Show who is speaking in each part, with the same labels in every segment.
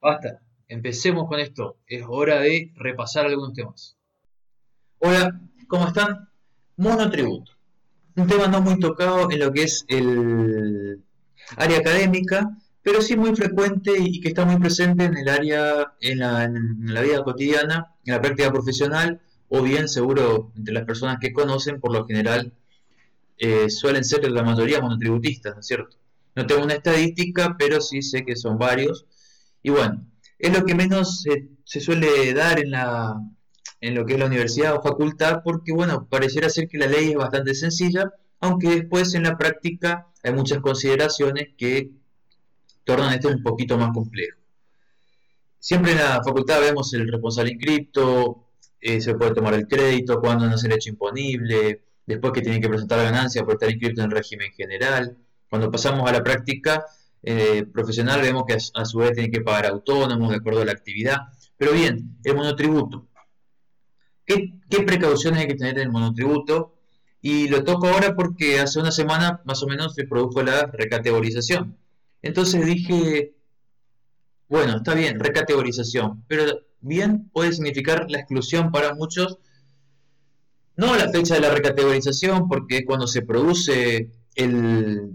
Speaker 1: Basta, empecemos con esto. Es hora de repasar algunos temas. Hola, ¿cómo están? Monotributo. Un tema no muy tocado en lo que es el área académica, pero sí muy frecuente y que está muy presente en el área, en la, vida cotidiana, en la práctica profesional, o bien seguro entre las personas que conocen, por lo general eh, suelen ser la mayoría monotributistas, ¿no es cierto? No tengo una estadística, pero sí sé que son varios. Y bueno, es lo que menos se suele dar en, la, en lo que es la universidad o facultad, porque bueno, pareciera ser que la ley es bastante sencilla, aunque después en la práctica hay muchas consideraciones que tornan esto un poquito más complejo. Siempre en la facultad vemos el responsable inscripto, eh, se puede tomar el crédito, cuándo no es el hecho imponible, después que tienen que presentar ganancia por estar inscrito en el régimen general. Cuando pasamos a la práctica eh, profesional vemos que a, su vez tienen que pagar autónomos de acuerdo a la actividad. Pero bien, el monotributo. ¿Qué, precauciones hay que tener en el monotributo? Y lo toco ahora porque hace una semana más o menos se produjo la recategorización. Entonces dije, bueno, está bien, recategorización, pero bien puede significar la exclusión para muchos no la fecha de la recategorización, porque cuando se produce el,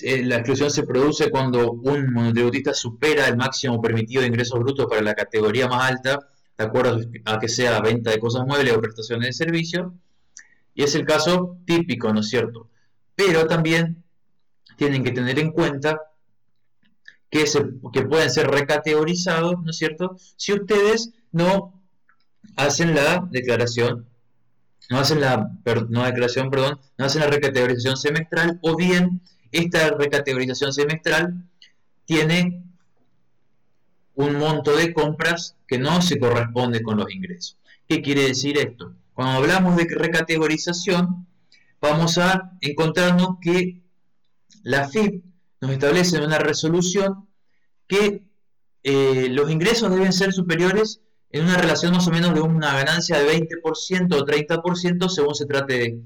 Speaker 1: la exclusión se produce cuando un monotributista supera el máximo permitido de ingresos brutos para la categoría más alta, de acuerdo a que sea venta de cosas muebles o prestaciones de servicio, y es el caso típico, ¿no es cierto? Pero también tienen que tener en cuenta que, se, que pueden ser recategorizados, ¿no es cierto? Si ustedes no hacen la declaración no hacen la no declaración, perdón, no hacen la recategorización semestral o bien esta recategorización semestral tiene un monto de compras que no se corresponde con los ingresos. ¿Qué quiere decir esto? Cuando hablamos de recategorización, vamos a encontrarnos que la FIP nos establece en una resolución que eh, los ingresos deben ser superiores en una relación más o menos de una ganancia de 20% o 30% según se trate de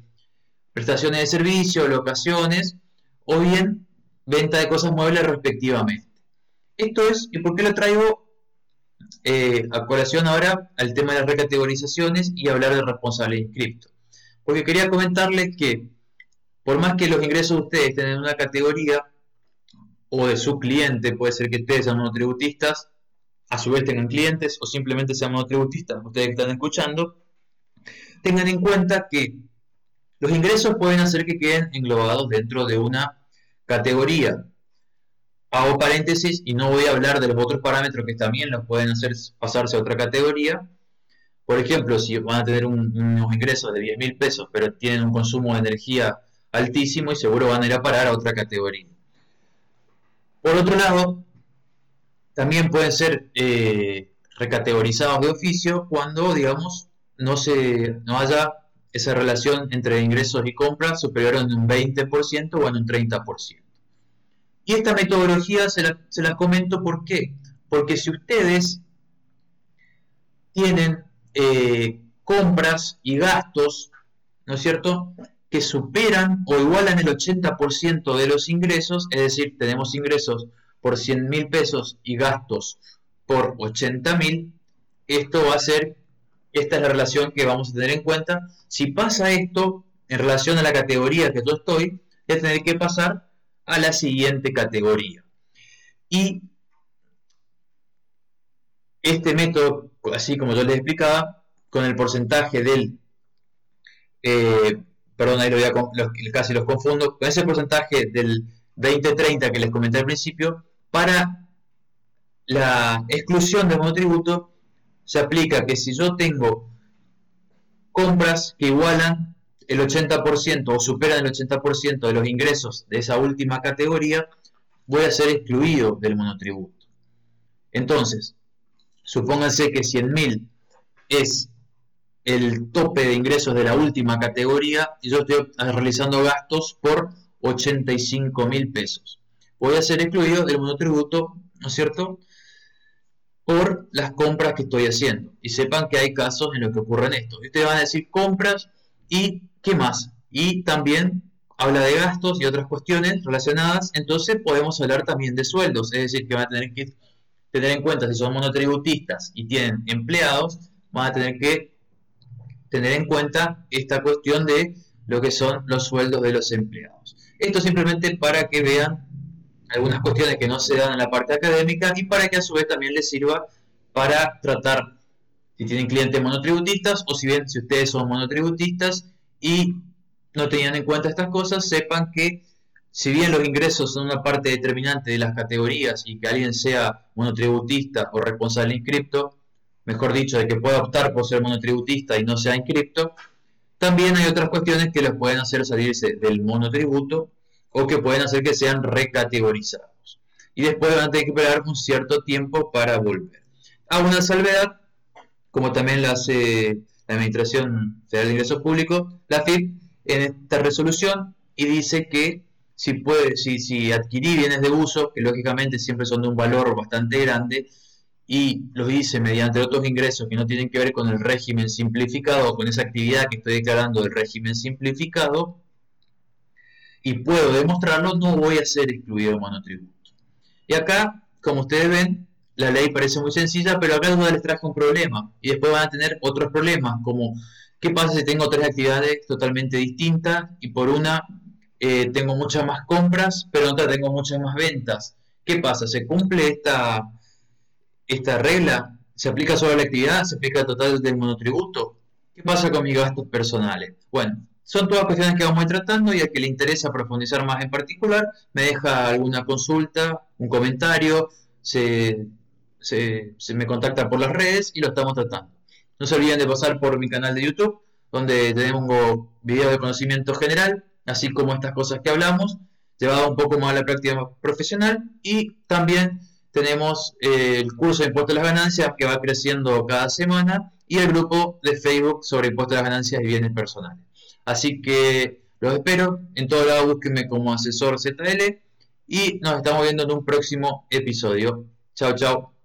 Speaker 1: prestaciones de servicio, locaciones o bien venta de cosas muebles respectivamente. Esto es, ¿y por qué lo traigo eh, a colación ahora al tema de las recategorizaciones y hablar de responsable inscripto? Porque quería comentarles que por más que los ingresos de ustedes estén en una categoría o de su cliente, puede ser que ustedes sean monotributistas, a su vez tengan clientes o simplemente sean monotributistas, ustedes que están escuchando, tengan en cuenta que los ingresos pueden hacer que queden englobados dentro de una categoría. Hago paréntesis y no voy a hablar de los otros parámetros que también los pueden hacer pasarse a otra categoría. Por ejemplo, si van a tener unos ingresos de 10 mil pesos, pero tienen un consumo de energía altísimo y seguro van a ir a parar a otra categoría. Por otro lado, también pueden ser eh, recategorizados de oficio cuando, digamos, no, se, no haya esa relación entre ingresos y compras superior a un 20% o en un 30%. Y esta metodología se la, comento ¿por qué? Porque si ustedes tienen eh, compras y gastos, ¿no es cierto?, que superan o igualan el 80% de los ingresos, es decir, tenemos ingresos por 100 mil pesos y gastos por 80 mil, esto va a ser, esta es la relación que vamos a tener en cuenta. Si pasa esto en relación a la categoría que yo estoy, voy tener que pasar a la siguiente categoría. Y este método, así como yo les explicaba, con el porcentaje del, eh, perdón, ahí lo voy a, casi los confundo, con ese porcentaje del 20-30 que les comenté al principio, para la exclusión de monotributo se aplica que si yo tengo compras que igualan el 80% o superan el 80% de los ingresos de esa última categoría, voy a ser excluido del monotributo. Entonces, supónganse que 100.000 es el tope de ingresos de la última categoría y yo estoy realizando gastos por 85 mil pesos voy a ser excluido del monotributo, ¿no es cierto? Las compras que estoy haciendo. Y sepan que hay casos en los que ocurren esto. ustedes van a decir compras y ¿qué más? Y también habla de gastos y otras cuestiones relacionadas. Entonces podemos hablar también de sueldos. Es decir, que van a tener que tener en cuenta si son monotributistas y tienen empleados, van a tener que tener en cuenta esta cuestión de lo que son los sueldos de los empleados. Esto simplemente para que vean algunas cuestiones que no se dan en la parte académica y para que a su vez también les sirva para tratar si tienen clientes monotributistas o si bien si ustedes son monotributistas y no tenían en cuenta estas cosas, sepan que si bien los ingresos son una parte determinante de las categorías y que alguien sea monotributista o responsable inscripto, mejor dicho, de que pueda optar por ser monotributista y no sea inscripto, también hay otras cuestiones que los pueden hacer salirse del monotributo o que pueden hacer que sean recategorizados. Y después van a tener que esperar un cierto tiempo para volver. A una salvedad, como también la hace la Administración Federal de Ingresos Públicos, la FIP, en esta resolución y dice que si, puede, si adquirí bienes de uso, que lógicamente siempre son de un valor bastante grande, y los hice mediante otros ingresos que no tienen que ver con el régimen simplificado o con esa actividad que estoy declarando del régimen simplificado, y puedo demostrarlo, no voy a ser excluido de monotributo. Y acá, como ustedes ven, la ley parece muy sencilla, pero acá les traje un problema, y después van a tener otros problemas, como qué pasa si tengo tres actividades totalmente distintas, y por una eh, tengo muchas más compras, pero en otra tengo muchas más ventas. ¿Qué pasa? ¿Se cumple esta esta regla se aplica sobre la actividad, se aplica al total del monotributo. ¿Qué pasa con mis gastos personales? Bueno, son todas cuestiones que vamos a ir tratando y a que le interesa profundizar más en particular, me deja alguna consulta, un comentario, se, me contacta por las redes y lo estamos tratando. No se olviden de pasar por mi canal de YouTube, donde tenemos videos de conocimiento general, así como estas cosas que hablamos, llevado un poco más a la práctica profesional y también tenemos eh, el curso de impuestos a las ganancias que va creciendo cada semana y el grupo de Facebook sobre impuestos a las ganancias y bienes personales. Así que los espero. En todo lado búsquenme como asesor ZL y nos estamos viendo en un próximo episodio. Chao, chao.